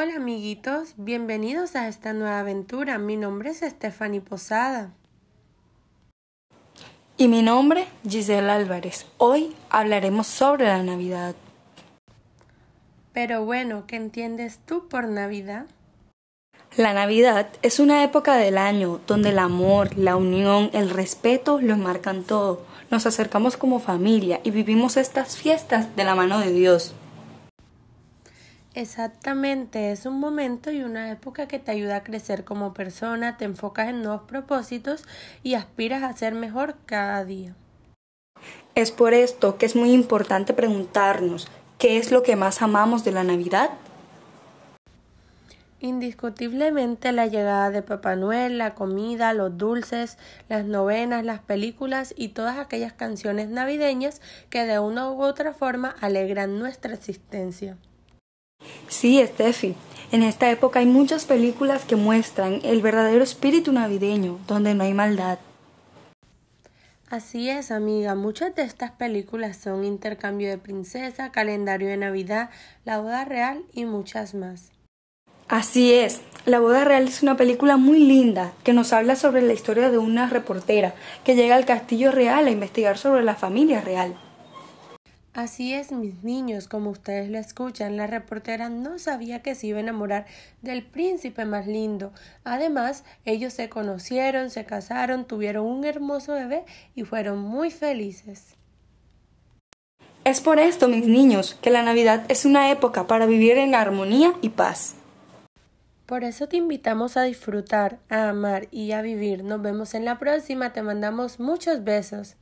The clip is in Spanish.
Hola amiguitos, bienvenidos a esta nueva aventura. Mi nombre es Stephanie Posada. Y mi nombre, Giselle Álvarez. Hoy hablaremos sobre la Navidad. Pero bueno, ¿qué entiendes tú por Navidad? La Navidad es una época del año donde el amor, la unión, el respeto lo marcan todo. Nos acercamos como familia y vivimos estas fiestas de la mano de Dios. Exactamente, es un momento y una época que te ayuda a crecer como persona, te enfocas en nuevos propósitos y aspiras a ser mejor cada día. Es por esto que es muy importante preguntarnos qué es lo que más amamos de la Navidad Indiscutiblemente la llegada de Papá Noel, la comida, los dulces, las novenas, las películas y todas aquellas canciones navideñas que de una u otra forma alegran nuestra existencia. Sí, Steffi. En esta época hay muchas películas que muestran el verdadero espíritu navideño, donde no hay maldad. Así es, amiga. Muchas de estas películas son Intercambio de Princesa, Calendario de Navidad, La Boda Real y muchas más. Así es, La Boda Real es una película muy linda que nos habla sobre la historia de una reportera que llega al castillo real a investigar sobre la familia real. Así es, mis niños, como ustedes lo escuchan, la reportera no sabía que se iba a enamorar del príncipe más lindo. Además, ellos se conocieron, se casaron, tuvieron un hermoso bebé y fueron muy felices. Es por esto, mis niños, que la Navidad es una época para vivir en armonía y paz. Por eso te invitamos a disfrutar, a amar y a vivir. Nos vemos en la próxima. Te mandamos muchos besos.